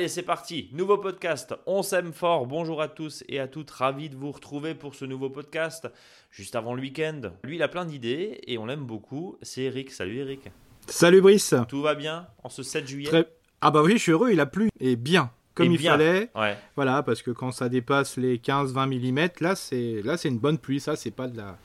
Allez, c'est parti. Nouveau podcast. On s'aime fort. Bonjour à tous et à toutes. Ravi de vous retrouver pour ce nouveau podcast. Juste avant le week-end. Lui, il a plein d'idées et on l'aime beaucoup. C'est Eric. Salut Eric. Salut Brice. Tout va bien en ce 7 juillet? Très- Ah bah oui, je suis heureux, il a plu. Et bien, comme Et il bien. fallait. Ouais. Voilà, parce que quand ça dépasse les 15-20 mm, là c'est là c'est une bonne pluie. Ça, c'est pas de la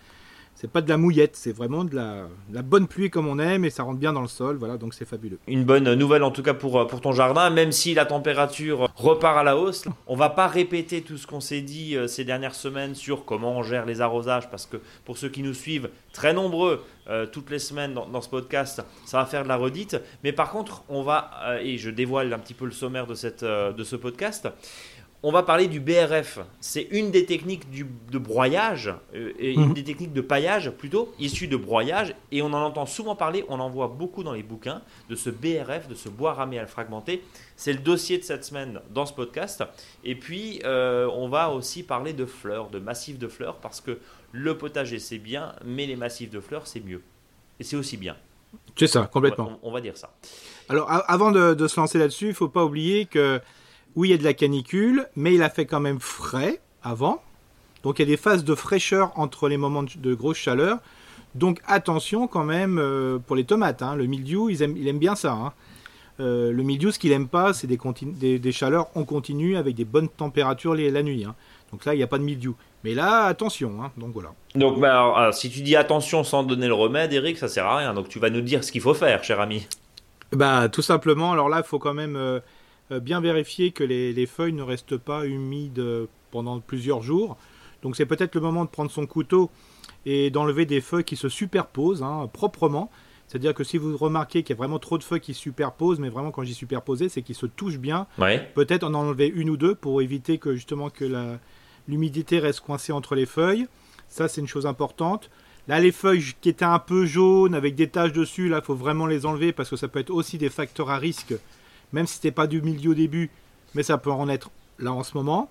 c'est pas de la mouillette, c'est vraiment de la, bonne pluie comme on aime et ça rentre bien dans le sol. Voilà, donc c'est fabuleux. Une bonne nouvelle en tout cas pour, euh, pour ton jardin, même si la température repart à la hausse. On va pas répéter tout ce qu'on s'est dit euh, ces dernières semaines sur comment on gère les arrosages, parce que pour ceux qui nous suivent, très nombreux euh, toutes les semaines dans, ce podcast, ça va faire de la redite. Mais par contre, on va, et je dévoile un petit peu le sommaire de, cette, de ce podcast, on va parler du BRF. C'est une des techniques du- de broyage, euh, et une Mhm. des techniques de paillage plutôt, issue de broyage, et on en entend souvent parler, on en voit beaucoup dans les bouquins, de ce BRF, de ce bois raméal fragmenté. C'est le dossier de cette semaine dans ce podcast. Et puis, euh, on va aussi parler de fleurs, de massifs de fleurs, parce que le potager c'est bien, mais les massifs de fleurs c'est mieux. Et c'est aussi bien. C'est ça, complètement. On, on va dire ça. Alors avant de, de se lancer là-dessus, il faut pas oublier que oui, il y a de la canicule, mais il a fait quand même frais avant. Donc il y a des phases de fraîcheur entre les moments de, grosse chaleur. Donc attention quand même euh, pour les tomates. hein. Le mildiou, ils aiment, il aime bien ça. hein. Euh, le mildiou, ce qu'il aime pas, c'est des, des, des chaleurs en continu avec des bonnes températures les- la nuit. hein. Donc là, il n'y a pas de mildiou. Mais là, attention. Donc voilà. Donc, bah, alors, alors, si tu dis attention sans donner le remède, Eric, ça sert à rien. Donc, tu vas nous dire ce qu'il faut faire, cher ami. Bah, tout simplement, alors là, il faut quand même euh, bien vérifier que les, les feuilles ne restent pas humides euh, pendant plusieurs jours. Donc, c'est peut-être le moment de prendre son couteau et d'enlever des feuilles qui se superposent hein, proprement. C'est-à-dire que si vous remarquez qu'il y a vraiment trop de feuilles qui se superposent, mais vraiment quand je dis superposées, c'est qu'ils se touchent bien, Ouais. peut-être en enlever une ou deux pour éviter que justement que l'humidité reste coincée entre les feuilles. Ça, c'est une chose importante. Là, les feuilles qui étaient un peu jaunes avec des taches dessus, là, il faut vraiment les enlever parce que ça peut être aussi des facteurs à risque, même si c'était pas du milieu au début, mais ça peut en être là en ce moment.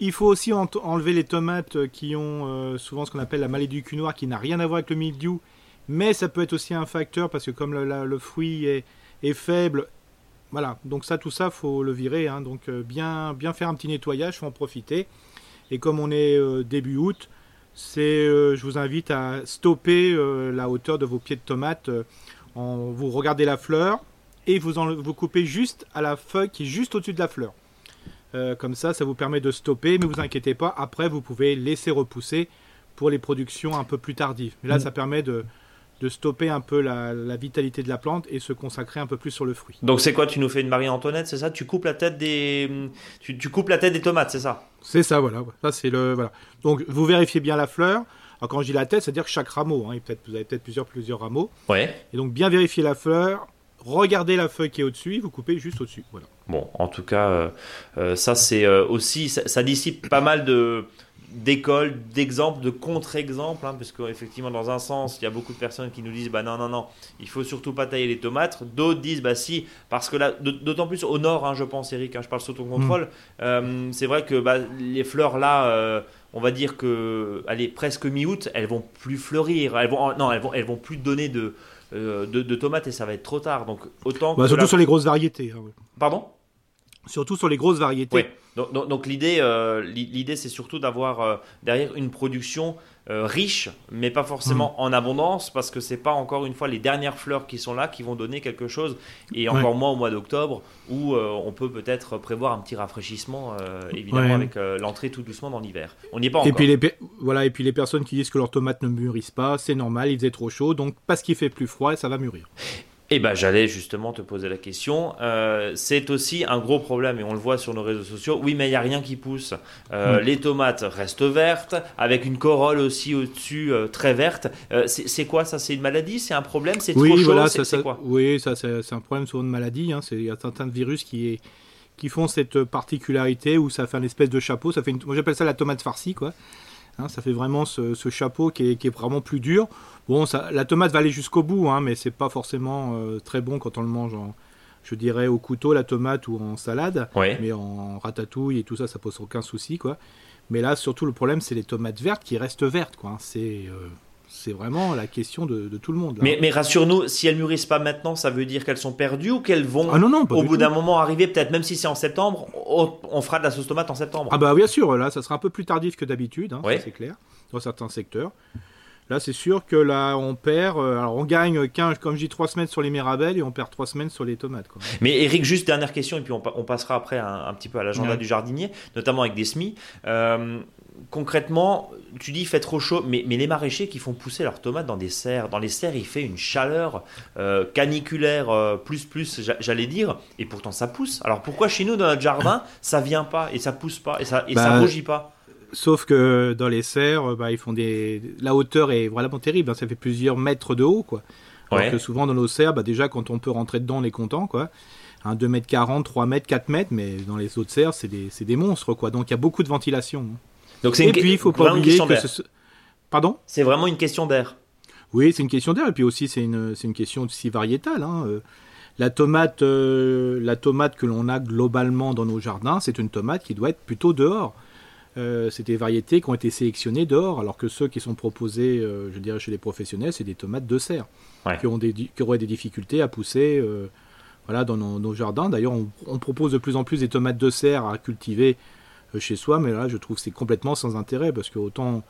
Il faut aussi en- enlever les tomates qui ont euh, souvent ce qu'on appelle la maladie du cul noir, qui n'a rien à voir avec le mildiou, mais ça peut être aussi un facteur parce que comme le, fruit est, faible, voilà. Donc ça, tout ça, faut le virer. hein. Donc euh, bien, bien faire un petit nettoyage, faut en profiter. Et comme on est euh, début août, c'est, je vous invite à stopper la hauteur de vos pieds de tomates. euh, en, vous regardez la fleur et vous, en, vous coupez juste à la feuille qui est juste au-dessus de la fleur. Euh, comme ça, ça vous permet de stopper, mais vous inquiétez pas. Après, vous pouvez laisser repousser pour les productions un peu plus tardives. Mais là, Mm. ça permet de, de stopper un peu la, la vitalité de la plante et se consacrer un peu plus sur le fruit. Donc, c'est quoi Tu nous fais une Marie-Antoinette, c'est ça? Tu coupes la tête des. Tu, tu coupes la tête des tomates, c'est ça? C'est ça, voilà. Ça, c'est le, voilà. Donc, vous vérifiez bien la fleur. Alors, quand je dis la tête, c'est-à-dire chaque rameau. Hein, peut-être, vous avez peut-être plusieurs, plusieurs rameaux. Ouais. Et donc, bien vérifier la fleur. Regardez la feuille qui est au-dessus. Vous coupez juste au-dessus. Voilà. Bon, en tout cas, euh, euh, ça c'est euh, aussi, ça, ça dissipe pas mal de d'écoles, d'exemples, de contre-exemples, hein, parce qu'effectivement, dans un sens, il y a beaucoup de personnes qui nous disent, bah non, non, non, il faut surtout pas tailler les tomates. D'autres disent, bah si, parce que là, d'autant plus au nord, hein, je pense, Eric, hein, je parle sous ton contrôle, euh, c'est vrai que bah, les fleurs là, on va dire que, allez, presque mi-août, elles vont plus fleurir, elles vont, non, elles vont, elles vont plus donner de, de, de tomates et ça va être trop tard. Donc autant Bah, que surtout la- sur les grosses variétés. hein, ouais. Pardon? Surtout sur les grosses variétés. Oui. Donc, donc- donc l'idée, euh, l'i- l'idée, c'est surtout d'avoir euh, derrière une production euh, riche, mais pas forcément en abondance, parce que c'est pas encore une fois les dernières fleurs qui sont là qui vont donner quelque chose, et encore moins au mois d'octobre où euh, on peut peut-être prévoir un petit rafraîchissement, euh, évidemment Ouais. avec l'entrée tout doucement dans l'hiver. On n'y est pas Et encore. puis, les, voilà, et puis les personnes qui disent que leurs tomates ne mûrissent pas, c'est normal, il faisait trop chaud, donc parce qu'il fait plus froid, ça va mûrir. Eh ben, j'allais justement te poser la question. Euh, c'est aussi un gros problème et on le voit sur nos réseaux sociaux. Oui, mais il n'y a rien qui pousse. Euh, Mm. Les tomates restent vertes, avec une corolle aussi au-dessus euh, très verte. C'est quoi ça? C'est une maladie? C'est un problème? C'est trop Oui, chaud? voilà, ça, ça- quoi? oui, ça c'est un problème souvent de maladie. hein, Il y a certains virus qui, est, qui font cette particularité où ça fait un espèce de chapeau. Ça fait une- moi j'appelle ça la tomate farcie, quoi. Hein, ça fait vraiment ce, ce chapeau qui est, qui est vraiment plus dur. Bon, ça, la tomate va aller jusqu'au bout, hein, mais c'est pas forcément euh, très bon quand on le mange en, je dirais, au couteau, la tomate ou en salade. Ouais. Mais en ratatouille et tout ça, ça pose aucun souci, quoi. Mais là, surtout, le problème, c'est les tomates vertes qui restent vertes, quoi. hein. C'est, euh, c'est vraiment la question de, tout le monde. Mais, mais rassure-nous, si elles mûrissent pas maintenant, ça veut dire qu'elles sont perdues ou qu'elles vont ah non, non, au bout d'un moment arriver, peut-être même si c'est en septembre, on fera de la sauce tomate en septembre. Ah bah bien sûr, là ça sera un peu plus tardif que d'habitude, hein, c'est clair, dans certains secteurs. Là, c'est sûr que là, on perd. Euh, alors, on gagne 15, comme je dis, 3 semaines sur les mirabelles et on perd 3 semaines sur les tomates. Mais Eric, juste dernière question, et puis on, passera après un, petit peu à l'agenda du jardinier, notamment avec des semis. Euh, concrètement, tu dis il fait trop chaud, mais, mais, les maraîchers qui font pousser leurs tomates dans des serres, dans les serres, il fait une chaleur euh, caniculaire plus plus, j'allais dire, et pourtant ça pousse. Alors pourquoi chez nous dans notre jardin ça vient pas et ça pousse pas et ça et ça bah, rougit pas? Sauf que dans les serres, bah, ils font des. La hauteur est vraiment terrible. Hein. ça fait plusieurs mètres de haut, quoi. Alors que souvent dans nos serres, bah, déjà quand on peut rentrer dedans, on est content, quoi. 2 mètres 40, 3 mètres, 4 mètres, mais dans les autres serres, c'est des, des, monstres, quoi. Donc il y a beaucoup de ventilation. Hein. Donc c'est Et puis il faut pas oublier que. Ce... Pardon C'est vraiment une question d'air. Oui, c'est une question d'air. Et puis aussi, c'est une, une question aussi variétale. Hein. Euh, la tomate, euh, la tomate que l'on a globalement dans nos jardins, c'est une tomate qui doit être plutôt dehors. Euh, c'est des variétés qui ont été sélectionnées dehors, alors que ceux qui sont proposés, euh, je dirais, chez les professionnels, c'est des tomates de serre, qui, ont des, qui auraient des difficultés à pousser voilà, dans nos, jardins. D'ailleurs, on, propose de plus en plus des tomates de serre à cultiver chez soi, mais là, je trouve que c'est complètement sans intérêt, parce que autant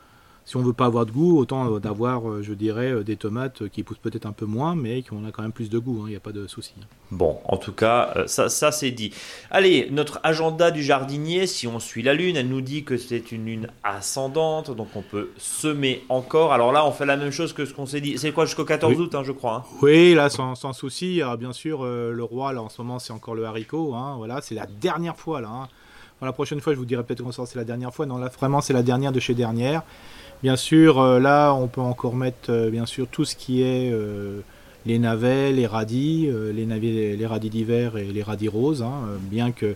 si on veut pas avoir de goût, autant d'avoir, euh, je dirais, euh, des tomates qui poussent peut-être un peu moins, mais qui ont quand même plus de goût. Il hein, n'y a pas de souci. Bon, en tout cas, euh, ça, ça c'est dit. Allez, notre agenda du jardinier, si on suit la lune, elle nous dit que c'est une lune ascendante, donc on peut semer encore. Alors là, on fait la même chose que ce qu'on s'est dit. C'est quoi jusqu'au 14 août, hein, je crois. Hein? Oui, là, sans, sans souci. Alors, bien sûr, le roi, là, en ce moment, c'est encore le haricot. voilà, c'est la dernière fois là. La prochaine fois, je vous dirai peut-être qu'on c'est la dernière fois. Non, là, vraiment, c'est la dernière de chez dernière. Bien sûr, euh, là, on peut encore mettre euh, bien sûr tout ce qui est euh, les navets, les radis, les, navets, les radis d'hiver et les radis roses. Hein, bien que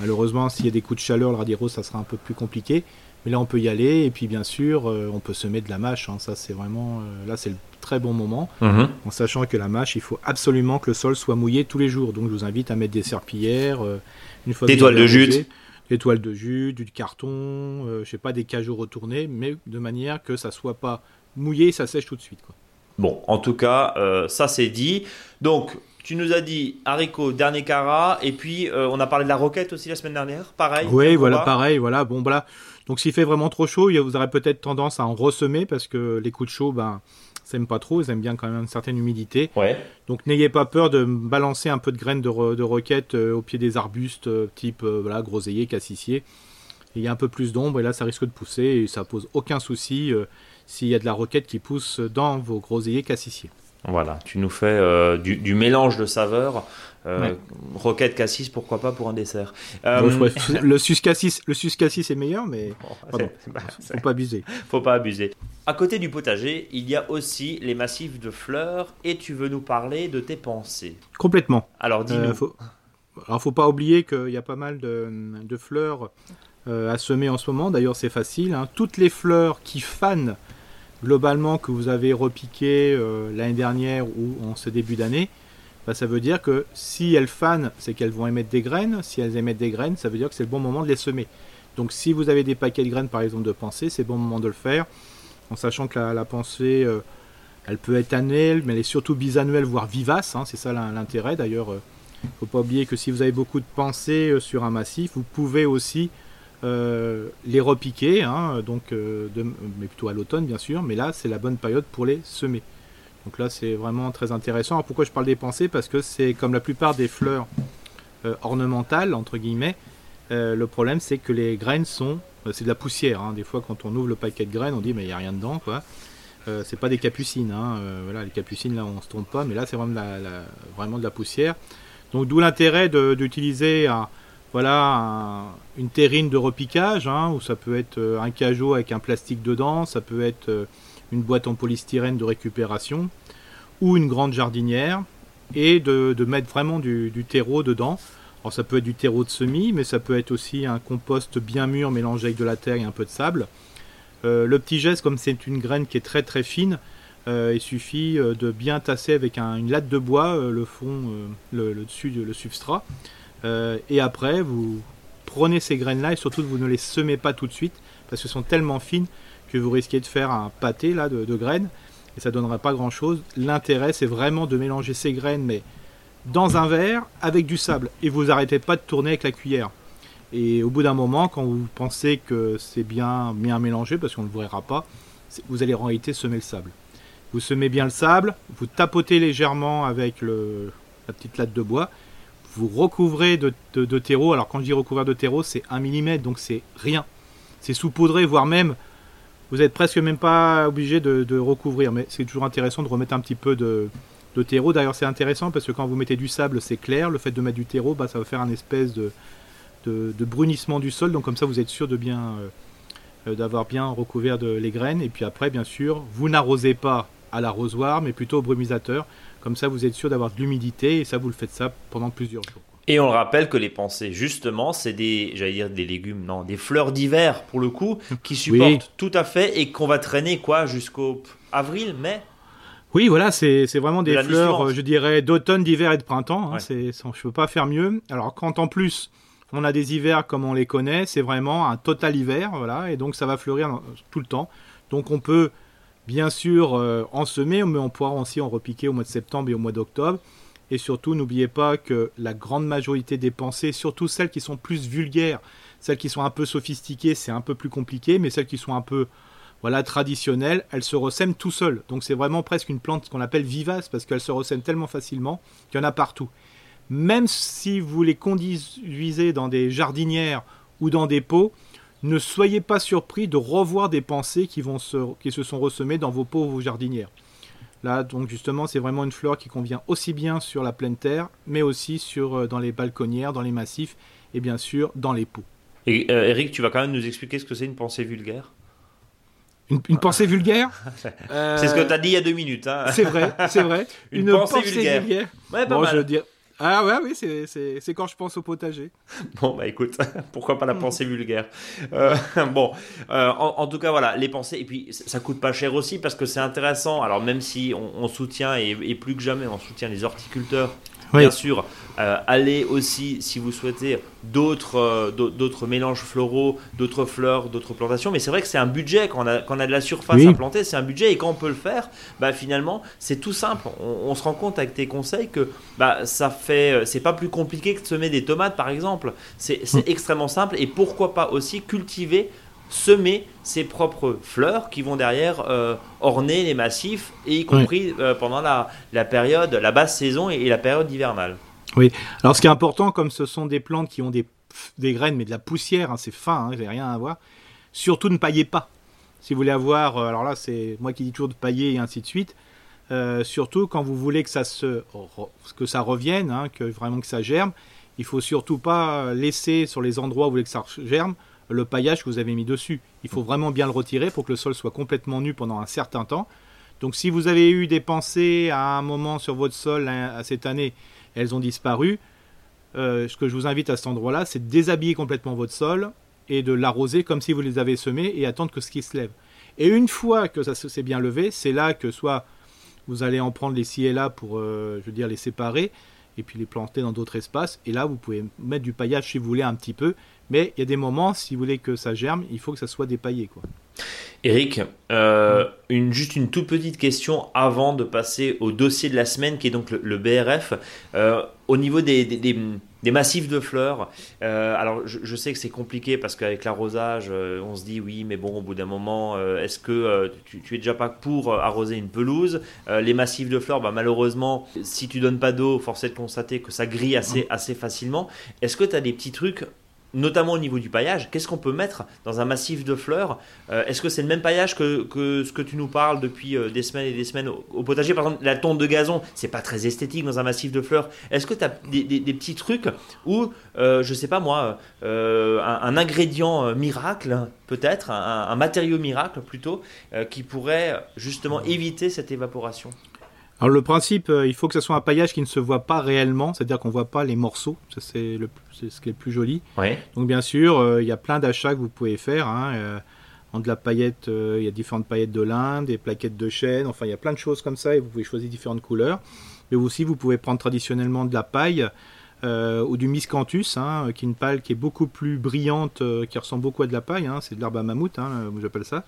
malheureusement, s'il y a des coups de chaleur, le radis rose, ça sera un peu plus compliqué. Mais là, on peut y aller. Et puis, bien sûr, on peut semer de la mâche. Hein. ça, c'est vraiment là, c'est le très bon moment. Mhm. En sachant que la mâche, il faut absolument que le sol soit mouillé tous les jours. Donc, je vous invite à mettre des serpillères. une fois des toiles de jute des toiles de jus, du carton, euh, je sais pas, des cajots retournés, mais de manière que ça soit pas mouillé et ça sèche tout de suite. Quoi. Bon, en tout cas, euh, ça c'est dit. Donc, tu nous as dit haricot, dernier cara, et puis euh, on a parlé de la roquette aussi la semaine dernière, pareil. Oui, voilà, pareil, voilà. Bon, voilà. Donc, s'il fait vraiment trop chaud, vous aurez peut-être tendance à en ressemer parce que les coups de chaud, ben, n'aiment pas trop, ils aiment bien quand même une certaine humidité. Donc n'ayez pas peur de balancer un peu de graines de, roquette euh, au pied des arbustes euh, type euh, voilà, groseillier, cassissier. Il y a un peu plus d'ombre et là ça risque de pousser et ça pose aucun souci s'il y a de la roquette qui pousse dans vos groseilliers cassissiers. Voilà, tu nous fais du, mélange de saveurs. Roquette cassis, pourquoi pas pour un dessert. le sus cassis, le sus cassis est meilleur, mais oh, faut pas abuser. Faut pas abuser. À côté du potager, il y a aussi les massifs de fleurs et tu veux nous parler de tes pensées. Complètement. Alors dis-nous. Euh, faut... Alors faut pas oublier qu'il y a pas mal de, fleurs euh, à semer en ce moment. D'ailleurs c'est facile. Hein. Toutes les fleurs qui fanent globalement que vous avez repiquées euh, l'année dernière ou en ce début d'année, bah, ça veut dire que si elles fanent, c'est qu'elles vont émettre des graines. Si elles émettent des graines, ça veut dire que c'est le bon moment de les semer. Donc si vous avez des paquets de graines par exemple de pensée, c'est le bon moment de le faire en sachant que la, pensée, euh, elle peut être annuelle, mais elle est surtout bisannuelle, voire vivace. Hein, c'est ça l'intérêt. D'ailleurs, il euh, ne faut pas oublier que si vous avez beaucoup de pensées sur un massif, vous pouvez aussi les repiquer, hein, donc, mais plutôt à l'automne bien sûr. Mais là, c'est la bonne période pour les semer. Donc là, c'est vraiment très intéressant. Alors pourquoi je parle des pensées? Parce que c'est comme la plupart des fleurs ornementales, entre guillemets, le problème c'est que les graines sont euh, c'est de la poussière. Hein. Des fois, quand on ouvre le paquet de graines, on dit mais il n'y a rien dedans, quoi. Euh, c'est pas des capucines. Hein. Euh, voilà, les capucines là, on se trompe pas, mais là, c'est vraiment, de la, vraiment de la poussière. Donc, d'où l'intérêt d'utiliser voilà, une terrine de repiquage, hein, où ça peut être un cajot avec un plastique dedans, ça peut être une boîte en polystyrène de récupération, ou une grande jardinière, et de, mettre vraiment du terreau dedans. Alors ça peut être du terreau de semis, mais ça peut être aussi un compost bien mûr mélangé avec de la terre et un peu de sable. Euh, le petit geste, comme c'est une graine qui est très très fine, euh, il suffit euh, de bien tasser avec une latte de bois le fond, le, dessus, le substrat. Et après, vous prenez ces graines-là et surtout vous ne les semez pas tout de suite parce qu'elles sont tellement fines que vous risquez de faire un pâté là de, graines. et ça donnerait pas grand chose. L'intérêt, c'est vraiment de mélanger ces graines, mais dans un verre avec du sable. Et vous arrêtez pas de tourner avec la cuillère. Et au bout d'un moment, quand vous pensez que c'est bien, bien mélangé, parce qu'on ne le verra pas, vous allez en réalité semer le sable. Vous semez bien le sable, vous tapotez légèrement avec la petite latte de bois, vous recouvrez de, terreau. Alors quand je dis recouvert de terreau, c'est 1 mm, donc c'est rien. C'est saupoudré, voire même, vous n'êtes presque même pas obligé de, recouvrir. Mais c'est toujours intéressant de remettre un petit peu de, terreau. D'ailleurs, c'est intéressant parce que quand vous mettez du sable, c'est clair. Le fait de mettre du terreau, bah, ça va faire un espèce de, brunissement du sol. Donc comme ça, vous êtes sûr de bien euh, d'avoir bien recouvert les graines. Et puis après, bien sûr, vous n'arrosez pas à l'arrosoir, mais plutôt au brumisateur. Comme ça, vous êtes sûr d'avoir de l'humidité et ça, vous le faites ça pendant plusieurs jours. Et on le rappelle que les pensées, justement, c'est des, j'allais dire des légumes, non, des fleurs d'hiver pour le coup, qui supportent tout à fait et qu'on va traîner quoi jusqu'au avril, mai. Oui, voilà, c'est vraiment des fleurs, je dirais, d'automne, d'hiver et de printemps. Hein, je ne peux pas faire mieux. Alors quand en plus on a des hivers comme on les connaît, c'est vraiment un total hiver, voilà, et donc ça va fleurir tout le temps. Donc on peut bien sûr euh, en semer, mais on pourra aussi en repiquer au mois de septembre et au mois d'octobre. Et surtout, n'oubliez pas que la grande majorité des pensées, surtout celles qui sont plus vulgaires, celles qui sont un peu sophistiquées, c'est un peu plus compliqué, mais celles qui sont un peu voilà, traditionnelles, elles se ressèment tout seules. Donc c'est vraiment presque une plante qu'on appelle vivace parce qu'elle se ressème tellement facilement qu'il y en a partout même si vous les conduisez dans des jardinières ou dans des pots, ne soyez pas surpris de revoir des pensées qui, vont se, qui se sont ressemées dans vos pots ou vos jardinières. Là, donc justement, c'est vraiment une fleur qui convient aussi bien sur la pleine terre, mais aussi sur, euh, dans les balconnières, dans les massifs et bien sûr dans les pots. Et euh, Eric, tu vas quand même nous expliquer ce que c'est une pensée vulgaire? Une, pensée vulgaire? C'est ce que tu as dit il y a deux minutes. Hein. C'est vrai, c'est vrai. une, pensée, vulgaire. Ouais, pas mal. Je veux dire, ah ouais, oui, c'est quand je pense au potager. Bon, bah écoute, pourquoi pas la pensée vulgaire euh, Bon, euh, en, tout cas, voilà, les pensées, et puis ça coûte pas cher aussi parce que c'est intéressant. Alors, même si on, soutient, et, et, plus que jamais, on soutient les horticulteurs Bien sûr, euh, allez aussi, si vous souhaitez, d'autres euh, d'autres mélanges floraux, d'autres fleurs, d'autres plantations. Mais c'est vrai que c'est un budget, quand on, a, quand on a de la surface à planter, c'est un budget. Et quand on peut le faire, bah, finalement, c'est tout simple. On, se rend compte avec tes conseils que bah, ça fait, euh, c'est pas plus compliqué que de semer des tomates, par exemple. C'est mm. extrêmement simple. Et pourquoi pas aussi cultiver semer ses propres fleurs qui vont derrière euh, orner les massifs, et y compris euh, pendant la, la, période, la basse saison et, la période hivernale. Oui, alors ce qui est important, comme ce sont des plantes qui ont des, des graines, mais de la poussière, hein, c'est fin, hein, rien à voir, surtout ne paillez pas. Si vous voulez avoir, euh, alors là c'est moi qui dis toujours de pailler et ainsi de suite, surtout quand vous voulez que ça, se, que ça revienne, hein, que vraiment que ça germe, il faut surtout pas laisser sur les endroits où vous voulez que ça germe, le paillage que vous avez mis dessus. Il faut vraiment bien le retirer pour que le sol soit complètement nu pendant un certain temps. Donc si vous avez eu des pensées à un moment sur votre sol hein, à cette année, elles ont disparu, euh, ce que je vous invite à cet endroit-là, c'est de déshabiller complètement votre sol et de l'arroser comme si vous les avez semés et attendre que ce qui se lève. Et une fois que ça s'est bien levé, c'est là que soit vous allez en prendre les ci et là pour, euh, je veux dire, les séparer et puis les planter dans d'autres espaces. Et là, vous pouvez mettre du paillage si vous voulez un petit peu, mais il y a des moments, si vous voulez que ça germe, il faut que ça soit dépaillé. Quoi. Eric, euh, une, juste une toute petite question avant de passer au dossier de la semaine qui est donc le, BRF. Euh, au niveau des, des, massifs de fleurs, euh, alors je, sais que c'est compliqué parce qu'avec l'arrosage, on se dit oui, mais bon, au bout d'un moment, est-ce que tu, tu, es déjà pas pour arroser une pelouse? Les massifs de fleurs, bah, malheureusement, si tu donnes pas d'eau, force est de constater que ça grille assez, assez facilement. Est-ce que tu as des petits trucs notamment au niveau du paillage, qu'est-ce qu'on peut mettre dans un massif de fleurs euh, Est-ce que c'est le même paillage que, ce que tu nous parles depuis euh, des semaines et des semaines au, potager Par exemple, la tonte de gazon, c'est pas très esthétique dans un massif de fleurs. Est-ce que tu as des, petits trucs ou, euh, je sais pas moi, un, ingrédient miracle, peut-être, un, matériau miracle plutôt, qui pourrait justement éviter cette évaporation? Alors le principe, il faut que ce soit un paillage qui ne se voit pas réellement, c'est-à-dire qu'on ne voit pas les morceaux, ça c'est le, c'est ce qui est le plus joli. Donc bien sûr, euh, il y a plein d'achats que vous pouvez faire. Hein, euh, en de la paillette, euh, il y a différentes paillettes de lin, des plaquettes de chêne, enfin il y a plein de choses comme ça et vous pouvez choisir différentes couleurs. Mais aussi vous pouvez prendre traditionnellement de la paille ou du miscanthus, hein, qui est une paille qui est beaucoup plus brillante, qui ressemble beaucoup à de la paille, hein, c'est de l'herbe à mammouth, j'appelle ça.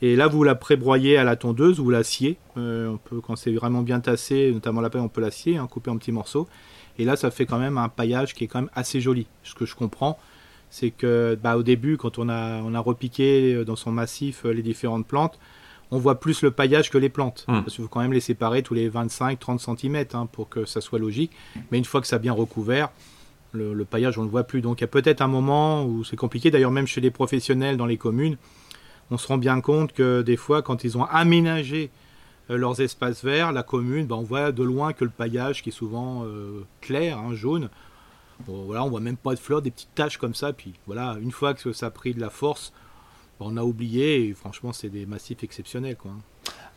Et là, vous la prébroyez à la tondeuse ou la sciez. on peut, quand c'est vraiment bien tassé, notamment la paille, on peut la scier, hein, couper en petits morceaux. Et là, ça fait quand même un paillage qui est quand même assez joli. Ce que je comprends, c'est que bah, au début, quand on a, on a repiqué dans son massif les différentes plantes, on voit plus le paillage que les plantes. Hmm. Parce qu'il faut quand même les séparer tous les 25-30 cm hein, pour que ça soit logique. Mais une fois que ça a bien recouvert, le, paillage, on ne le voit plus. Donc il y a peut-être un moment où c'est compliqué. D'ailleurs, même chez les professionnels dans les communes, on se rend bien compte que des fois, quand ils ont aménagé euh, leurs espaces verts, la commune, ben, on voit de loin que le paillage, qui est souvent euh, clair, hein, jaune, bon, voilà, on voit même pas de fleurs, des petites taches comme ça. Puis voilà, une fois que ça a pris de la force, on a oublié et franchement c'est des massifs exceptionnels quoi.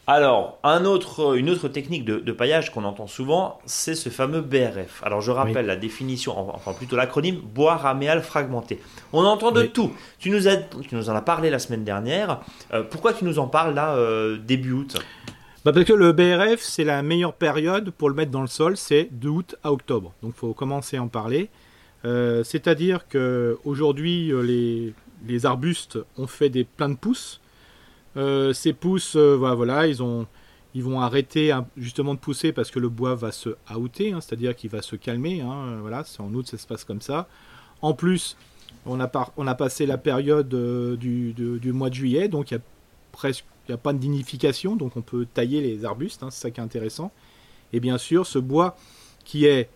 Alors, un autre, une autre technique de, paillage qu'on entend souvent, c'est ce fameux BRF. Alors, je rappelle la définition, enfin plutôt l'acronyme bois raméal fragmenté. On entend de tout. Tu nous, as, tu nous en as parlé la semaine dernière. Euh, pourquoi tu nous en parles là, euh, début août? Bah Parce que le BRF, c'est la meilleure période pour le mettre dans le sol, c'est de août à octobre. Donc, il faut commencer à en parler. Euh, c'est-à-dire qu'aujourd'hui, les, les arbustes ont fait des plein de pousses. Euh, ces pousses, euh, voilà, ils, ont, ils vont arrêter justement de pousser parce que le bois va se outer, hein, c'est-à-dire qu'il va se calmer. Hein, voilà, c'est en août, ça se passe comme ça. En plus, on a, passé la période euh, du, mois de juillet, donc il y a presque a pas de dinification, donc on peut tailler les arbustes, hein, c'est ça qui est intéressant. Et bien sûr, ce bois qui est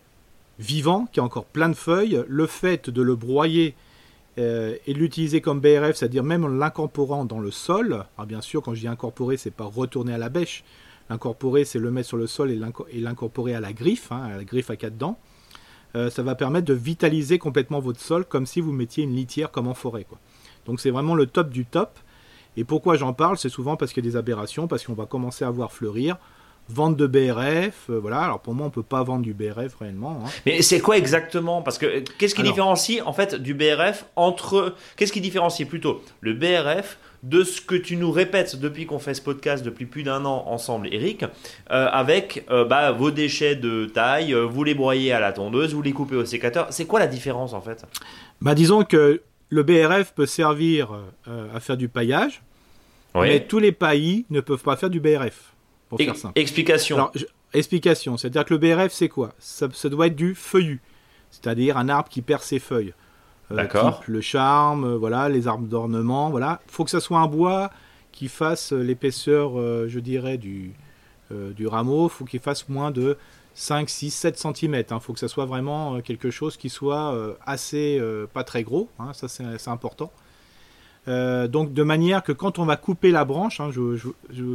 vivant, qui a encore plein de feuilles, le fait de le broyer euh, et l'utiliser comme BRF, c'est-à-dire même en l'incorporant dans le sol. Alors bien sûr, quand je dis incorporer, c'est pas retourner à la bêche. L'incorporer, c'est le mettre sur le sol et l'incorporer à la griffe, hein, à la griffe à quatre dents. Euh, ça va permettre de vitaliser complètement votre sol comme si vous mettiez une litière comme en forêt. Donc c'est vraiment le top du top. Et pourquoi j'en parle? C'est souvent parce qu'il y a des aberrations, parce qu'on va commencer à voir fleurir vente de BRF, euh, voilà. Alors pour moi, on peut pas vendre du BRF réellement. Hein. Mais c'est quoi exactement? Parce que qu'est-ce qui différencie en fait du BRF entre Qu'est-ce qui différencie plutôt? Le BRF de ce que tu nous répètes depuis qu'on fait ce podcast depuis plus d'un an ensemble, Eric, euh, avec euh, bah, vos déchets de taille, vous les broyez à la tondeuse, vous les coupez au sécateur. C'est quoi la différence en fait? Bah disons que le BRF peut servir à faire du paillage, mais tous les paillis ne peuvent pas faire du BRF. Explication. explication, c'est-à-dire que le BRF, c'est quoi? Ça, doit être du feuillu, c'est-à-dire un arbre qui perd ses feuilles. Euh, D'accord. Le charme, euh, voilà, les arbres d'ornement, voilà. Il faut que ça soit un bois qui fasse l'épaisseur, euh, je dirais, du, du rameau. Il faut qu'il fasse moins de 5, 6, 7 cm. Il faut que ça soit vraiment quelque chose qui soit assez, pas très gros. Hein, ça, c'est important. Euh, donc de manière que quand on va couper la branche, hein,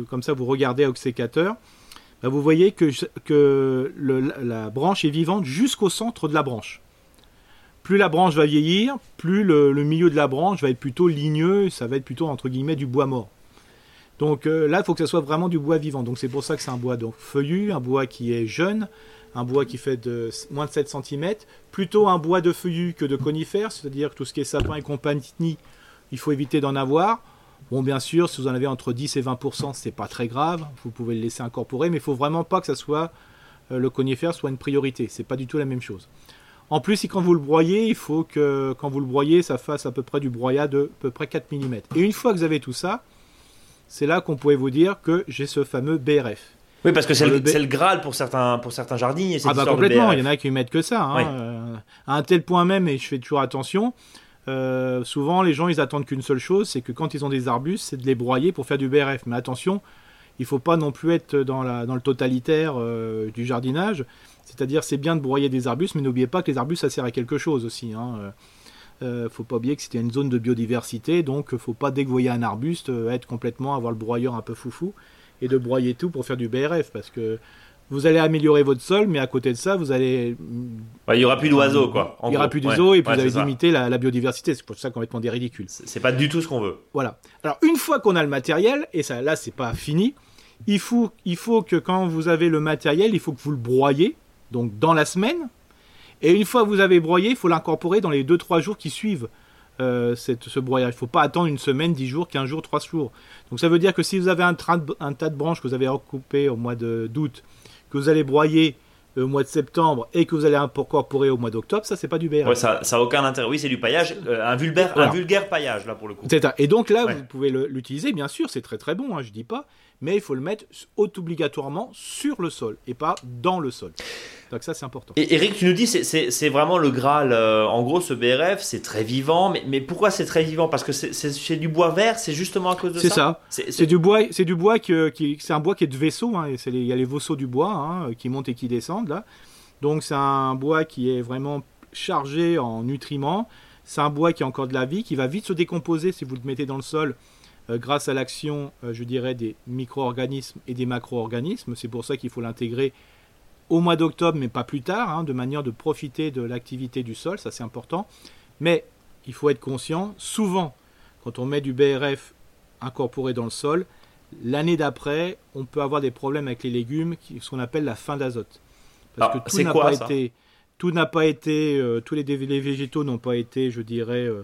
comme ça vous regardez au sécateur, bah, vous voyez que, la branche est vivante jusqu'au centre de la branche. Plus la branche va vieillir, plus le, milieu de la branche va être plutôt ligneux, ça va être plutôt entre guillemets du bois mort. Donc euh, là, il faut que ça soit vraiment du bois vivant. Donc c'est pour ça que c'est un bois feuillu, un bois qui est jeune, un bois qui fait de moins de 7 cm, plutôt un bois de feuillu que de conifères, c'est-à-dire tout ce qui est sapin et compagnie il faut éviter d'en avoir. Bon, bien sûr, si vous en avez entre 10 et 20%, c'est pas très grave. Vous pouvez le laisser incorporer, mais il faut vraiment pas que ça soit euh, le conifère soit une priorité. C'est pas du tout la même chose. En plus, si quand vous le broyez, il faut que quand vous le broyez, ça fasse à peu près du broyat de à peu près 4 mm. Et une fois que vous avez tout ça, c'est là qu'on pourrait vous dire que j'ai ce fameux BRF. Oui, parce que c'est le, le, Graal pour certains, pour certains jardiniers. Ah bah complètement, il y en a qui mettent que ça. Hein. Euh, à un tel point même, et je fais toujours attention, euh, souvent, les gens, ils attendent qu'une seule chose, c'est que quand ils ont des arbustes, c'est de les broyer pour faire du BRF. Mais attention, il faut pas non plus être dans, le totalitaire euh, du jardinage. C'est-à-dire, c'est bien de broyer des arbustes, mais n'oubliez pas que les arbustes, ça sert à quelque chose aussi. Hein. Euh, faut pas oublier que c'était une zone de biodiversité, donc faut pas dès que vous voyez un arbuste être complètement avoir le broyeur un peu foufou et de broyer tout pour faire du BRF, parce que vous allez améliorer votre sol, mais à côté de ça, vous allez. il y aura plus d'oiseaux, quoi. Il y aura plus d'oiseaux et puis vous allez limiter la, biodiversité. C'est pour ça qu'on va des ridicules. C'est pas du tout ce qu'on veut. Voilà. Alors, une fois qu'on a le matériel, et ça, là, c'est pas fini, il faut, il faut que quand vous avez le matériel, il faut que vous le broyez, donc dans la semaine. Et une fois que vous avez broyé, il faut l'incorporer dans les 2-3 jours qui suivent. Euh, cette, ce broyage. Il ne faut pas attendre une semaine, 10 jours, 15 jours, 3 jours. Donc ça veut dire que si vous avez un, un tas de branches que vous avez recoupées au mois d'août, que vous allez broyer au mois de septembre et que vous allez incorporer au mois d'octobre, ça c'est pas du BRF. Ouais, ça, ça a aucun intérêt. Oui, c'est du paillage, euh, un, vulgaire, un vulgaire paillage là pour le coup. Et donc là, vous pouvez l'utiliser, bien sûr, c'est très très bon, hein, je dis pas, mais il faut le mettre obligatoirement sur le sol et pas dans le sol. Donc ça, c'est important. Et Eric, tu nous dis, c'est vraiment le Graal. Euh, en gros, ce BRF, c'est très vivant. Mais, mais pourquoi c'est très vivant? Parce que c'est du bois vert, c'est justement à cause de ça? C'est ça. C'est du bois, c'est du bois qui, c'est un bois qui est de vaisseau. Hein, il y a les vaisseaux du bois hein, qui montent et qui descendent là. Donc c'est un bois qui est vraiment chargé en nutriments. C'est un bois qui a encore de la vie, qui va vite se décomposer si vous le mettez dans le sol euh, grâce à l'action, euh, je dirais, des micro-organismes et des macro-organismes. C'est pour ça qu'il faut l'intégrer au mois d'octobre, mais pas plus tard, hein, de manière de profiter de l'activité du sol, ça c'est important. Mais il faut être conscient, souvent, quand on met du BRF incorporé dans le sol, l'année d'après, on peut avoir des problèmes avec les légumes, ce qu'on appelle la fin d'azote. Parce que tout n'a pas, été, tout n'a pas été, euh, tous les, végétaux n'ont pas été, je dirais, euh,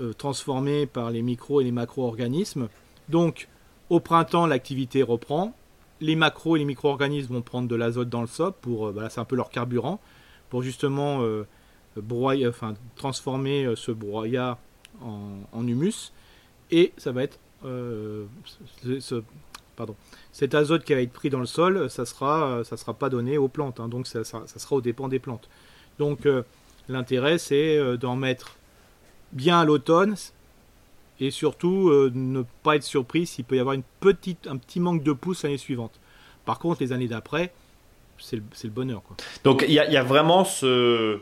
euh, transformés par les micro et les macro-organismes. Donc, au printemps, l'activité reprend les macros et les micro-organismes vont prendre de l'azote dans le sol pour, euh, c'est un peu leur carburant, pour justement euh, broyer, enfin, transformer euh, ce broyat en, humus. Et ça va être pardon, cet azote qui va être pris dans le sol, ça sera, ça sera pas donné aux plantes, hein. donc ça, ça, sera au dépend des plantes. Donc l'intérêt c'est d'en mettre bien à l'automne et surtout ne pas être surpris s'il peut y avoir une petite, un petit manque de pouce l'année suivante. Par contre, les années d'après, c'est le, bonheur. Donc il y, a vraiment ce,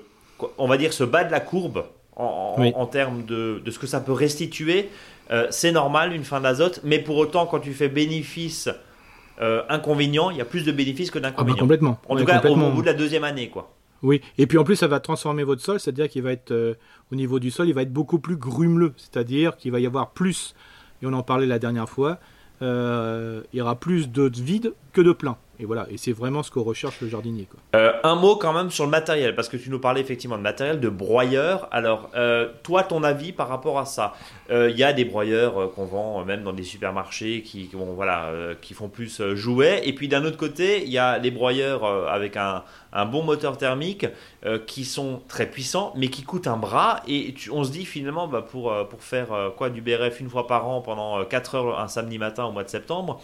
on va dire, ce bas de la courbe en, termes de, ce que ça peut restituer. Euh, c'est normal une fin d'azote, mais pour autant, quand tu fais bénéfice euh, inconvénient, il y a plus de bénéfices que ah, d'inconvénients. complètement. En tout cas, au, bout de la deuxième année, quoi. Oui, et puis en plus, ça va transformer votre sol, c'est-à-dire qu'il va être, euh, au niveau du sol, il va être beaucoup plus grumeleux, c'est-à-dire qu'il va y avoir plus, et on en parlait la dernière fois, euh, il y aura plus de vide que de plein. Et voilà, et c'est vraiment ce que recherche le jardinier. Euh, un mot quand même sur le matériel, parce que tu nous parlais effectivement de matériel, de broyeur. Alors, euh, toi, ton avis par rapport à ça? Il y a des broyeurs qu'on vend même dans des supermarchés qui, voilà, qui font plus jouets. Et puis d'un autre côté, il y a les broyeurs avec un, un bon moteur thermique euh, qui sont très puissants mais qui coûtent un bras et on se dit finalement bah, pour, euh, pour faire euh, quoi du BRF une fois par an pendant 4 heures un samedi matin au mois de septembre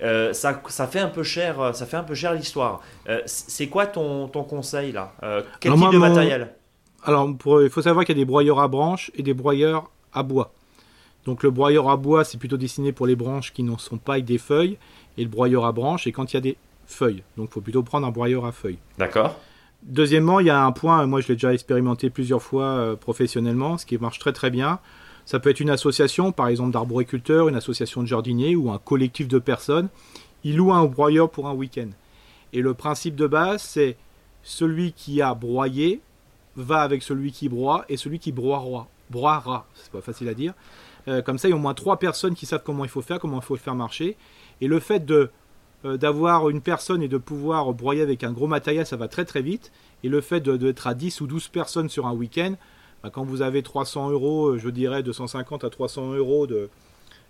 ça, ça, fait un peu cher, ça fait un peu cher l'histoire. c'est quoi ton, ton, conseil là Quel type de matériel? Alors, il faut savoir qu'il y a des broyeurs à branches et des broyeurs à bois. Donc le broyeur à bois, c'est plutôt destiné pour les branches qui ne sont pas avec des feuilles, et le broyeur à branches, et quand il y a des feuilles. Donc il faut plutôt prendre un broyeur à feuilles. D'accord. Deuxièmement, il y a un point, moi je l'ai déjà expérimenté plusieurs fois euh, professionnellement, ce qui marche très très bien. Ça peut être une association, par exemple d'arboriculteurs, une association de jardiniers ou un collectif de personnes. Ils louent un broyeur pour un week-end. Et le principe de base, c'est celui qui a broyé va avec celui qui broie et celui qui broiera. Broiera, c'est pas facile à dire. Euh, comme ça, il y a au moins trois personnes qui savent comment il faut faire, comment il faut le faire marcher. Et le fait euh, d'avoir une personne et de pouvoir broyer avec un gros matériel, ça va très très vite. Et le fait d'être à 10 ou 12 personnes sur un week-end, bah, quand vous avez 300 euros, euh, je dirais 250 à 300 euros de,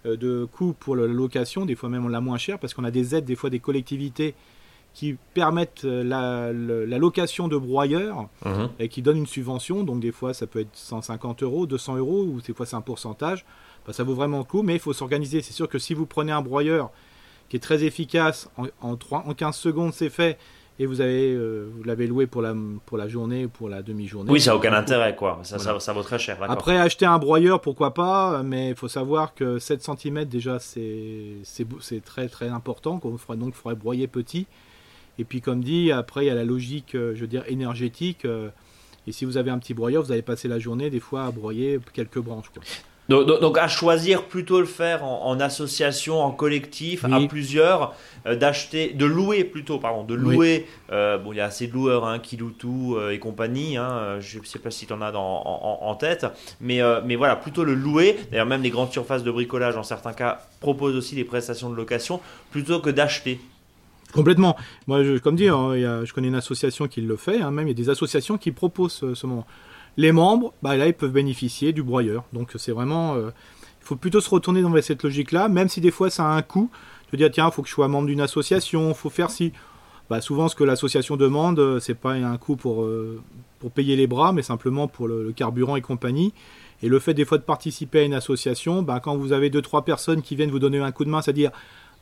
euh, de coût pour la location, des fois même on l'a moins cher parce qu'on a des aides, des fois des collectivités qui permettent la, location de broyeurs mhm. et qui donnent une subvention. Donc des fois ça peut être 150 euros, 200 euros ou des fois c'est un pourcentage. Bah, ça vaut vraiment le coup, mais il faut s'organiser. C'est sûr que si vous prenez un broyeur qui est très efficace. En, 3, en 15 secondes, c'est fait. Et vous avez, euh, vous l'avez loué pour la, pour la journée ou pour la demi-journée. Oui, ça n'a aucun intérêt, quoi. Ça, ça, vaut très cher. Après, acheter un broyeur, pourquoi pas, mais il faut savoir que 7 cm, déjà, c'est très très important. donc, il faudrait broyer petit. Et puis, comme dit, après, il y a la logique, euh, je veux dire, énergétique. Euh, et si vous avez un petit broyeur, vous allez passer la journée, des fois, à broyer quelques branches. Quoi. Donc, à choisir plutôt le faire en, association, en collectif, à plusieurs, euh, d'acheter, de louer plutôt, pardon, de louer. Euh, bon, il y a assez de loueurs hein, qui louent tout euh, et compagnie. Hein, je ne sais pas si tu en as dans, en, tête, mais, mais voilà, plutôt le louer. D'ailleurs, même les grandes surfaces de bricolage, en certains cas, proposent aussi des prestations de location plutôt que d'acheter. Complètement. Moi, je, comme dit, hein, je connais une association qui le fait. même il y a des associations qui proposent ce, ce moment. Les membres, bah, là, ils peuvent bénéficier du broyeur. Donc c'est vraiment... Euh, il faut plutôt se retourner dans cette logique-là, même si des fois ça a un coût. Veux dire, tiens, il faut que je sois membre d'une association, il faut faire si... bah, souvent ce que l'association demande, euh, c'est pas un coût pour, euh, pour payer les bras, mais simplement pour le, carburant et compagnie. Et le fait des fois de participer à une association, bah, quand vous avez deux trois personnes qui viennent vous donner un coup de main, c'est-à-dire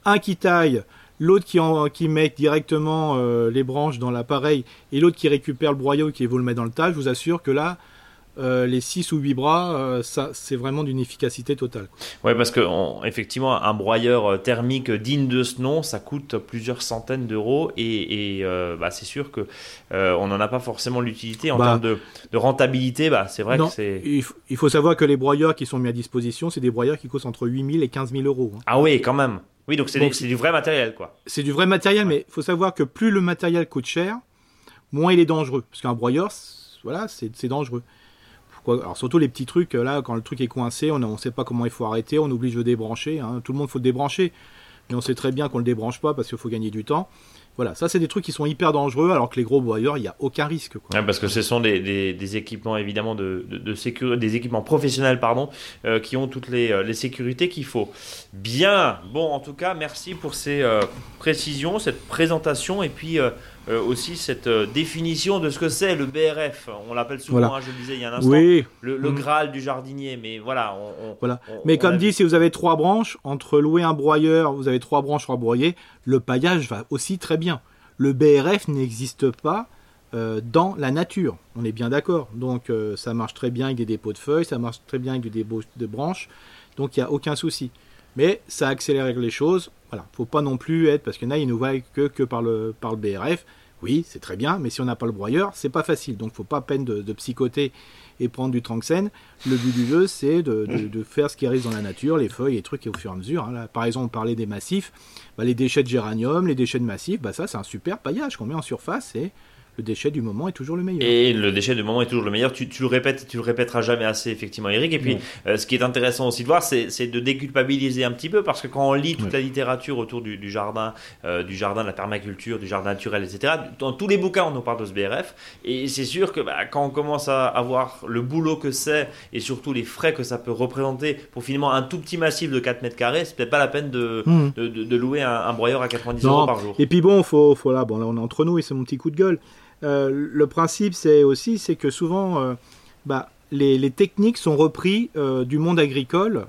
un qui taille, l'autre qui, qui met directement euh, les branches dans l'appareil et l'autre qui récupère le broyat qui vous le met dans le tas, je vous assure que là, euh, les 6 ou 8 bras, euh, ça, c'est vraiment d'une efficacité totale. Oui, parce que effectivement, un broyeur thermique digne de ce nom, ça coûte plusieurs centaines d'euros et, bah, c'est sûr que on n'en a pas forcément l'utilité en bah, termes de, rentabilité. Bah, c'est vrai que c'est. Il, faut savoir que les broyeurs qui sont mis à disposition, c'est des broyeurs qui coûtent entre 8 000 et 15 000 euros. Hein. Ah oui, quand même. Oui, donc c'est du, vrai matériel, quoi. C'est du vrai matériel, mais il faut savoir que plus le matériel coûte cher, moins il est dangereux. Parce qu'un broyeur, voilà, c'est dangereux alors surtout les petits trucs, là, quand le truc est coincé, on ne sait pas comment il faut arrêter, on oblige de débrancher. Hein. Tout le monde faut le débrancher, mais on sait très bien qu'on ne le débranche pas parce qu'il faut gagner du temps. Voilà, ça c'est des trucs qui sont hyper dangereux, alors que les gros broyeurs, il n'y a aucun risque. parce que ce sont des, équipements évidemment de, sécurité, des équipements professionnels pardon, euh, qui ont toutes euh, les, sécurités qu'il faut. Bien, bon en tout cas, merci pour ces euh, précisions, cette présentation et puis aussi cette euh, définition de ce que c'est le BRF. On l'appelle souvent, hein, je le disais il y a un instant, le, mm. Graal du jardinier. Mais voilà. voilà. mais comme dit, si vous avez trois branches, entre louer un broyeur, vous avez trois branches pour broyer, le paillage va aussi très bien. Le BRF n'existe pas euh, dans la nature. On est bien d'accord. Donc ça marche très bien avec des dépôts de feuilles, ça marche très bien avec des dépôts de branches. Donc il n'y a aucun souci. Mais ça accélère les choses. Voilà, faut pas non plus être, parce qu'il y en a, ils nous voient que, que par, le, par le BRF. Oui, c'est très bien, mais si on n'a pas le broyeur, c'est pas facile. Donc faut pas peine de, psychoter et prendre du tranxène. Le but du jeu, c'est de, faire ce qui arrive dans la nature, les feuilles, les trucs, et au fur et à mesure. Hein. par exemple, on parlait des massifs. Bah, les déchets de géranium, les déchets de massifs, bah, ça c'est un super paillage qu'on met en surface et le déchet du moment est toujours le meilleur. Et le déchet du moment est toujours le meilleur. Tu, le répètes, tu le répéteras jamais assez, effectivement, Eric. Et puis, euh, ce qui est intéressant aussi de voir, c'est de déculpabiliser un petit peu, parce que quand on lit toute la littérature autour du, jardin, euh, du jardin, de la permaculture, du jardin naturel, etc., dans tous les bouquins, on nous parle de ce BRF. Et c'est sûr que bah, quand on commence à avoir le boulot que c'est, et surtout les frais que ça peut représenter pour finalement un tout petit massif de 4 mètres carrés, c'est peut-être pas la peine de, hmm. de, louer un, broyeur à 90 euros par jour. Et puis bon, faut, faut là, bon, là on est entre nous et c'est mon petit coup de gueule. Euh, le principe, c'est aussi, c'est que souvent, euh, bah, les, techniques sont reprises euh, du monde agricole,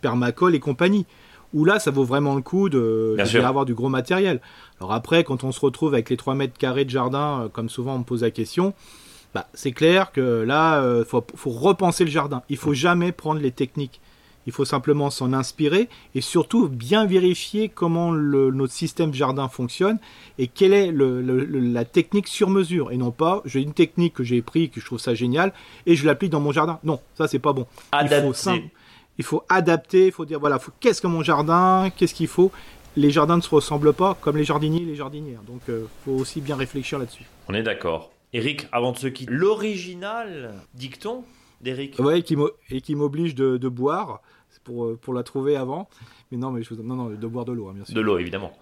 permacole et compagnie, où là, ça vaut vraiment le coup de, avoir du gros matériel. Alors après, quand on se retrouve avec les 3 mètres carrés de jardin, comme souvent on me pose la question, bah, c'est clair que là, il faut, faut, repenser le jardin. Il faut jamais prendre les techniques il faut simplement s'en inspirer et surtout bien vérifier comment notre système jardin fonctionne et quelle est la technique sur mesure. Et non pas, j'ai une technique que j'ai prise, que je trouve ça génial, et je l'applique dans mon jardin. Non, ça c'est pas bon. Il faut, il faut, adapter, il faut dire voilà, qu'est-ce que mon jardin, qu'est-ce qu'il faut? Les jardins ne se ressemblent pas comme les jardiniers et les jardinières. Donc il euh, faut aussi bien réfléchir là-dessus. On est d'accord. Eric, avant de se quitter, l'original dicton d'Eric. Ouais, et qui m'oblige de, de, boire pour, euh, pour la trouver avant. Mais non, mais je non, non, de boire de l'eau, hein, bien sûr. De l'eau, évidemment.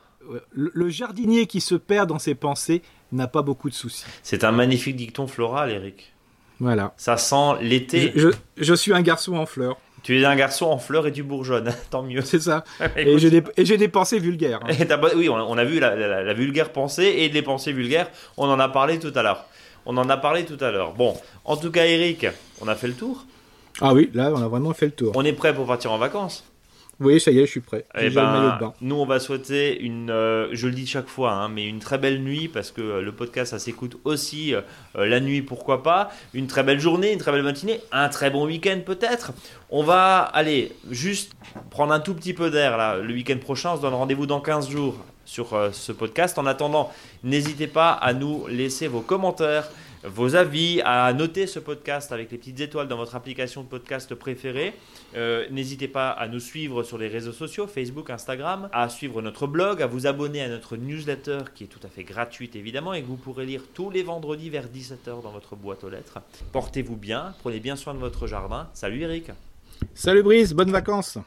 Le, jardinier qui se perd dans ses pensées n'a pas beaucoup de soucis. C'est un magnifique dicton floral, Eric. Voilà. Ça sent l'été. Je, je, suis un garçon en fleurs. Tu es un garçon en fleurs et du bourgeonne, tant mieux. C'est ça. et j'ai des, des, pensées vulgaires. Hein. oui, on a, vu la, la, vulgaire pensée et les pensées vulgaires. On en a parlé tout à l'heure. On en a parlé tout à l'heure. Bon, en tout cas, Eric, on a fait le tour. Ah oui, là, on a vraiment fait le tour. On est prêt pour partir en vacances? Oui, ça y est, je suis prêt. Eh ben, nous, on va souhaiter une, euh, je le dis chaque fois, hein, mais une très belle nuit parce que euh, le podcast, ça s'écoute aussi euh, la nuit, pourquoi pas. Une très belle journée, une très belle matinée, un très bon week-end peut-être. On va aller juste prendre un tout petit peu d'air là. Le week-end prochain, on se donne rendez-vous dans 15 jours sur ce podcast. En attendant, n'hésitez pas à nous laisser vos commentaires vos avis, à noter ce podcast avec les petites étoiles dans votre application de podcast préférée. Euh, n'hésitez pas à nous suivre sur les réseaux sociaux, Facebook, Instagram, à suivre notre blog, à vous abonner à notre newsletter qui est tout à fait gratuite évidemment et que vous pourrez lire tous les vendredis vers 17h dans votre boîte aux lettres. Portez-vous bien, prenez bien soin de votre jardin. Salut Eric. Salut Brice, bonnes vacances.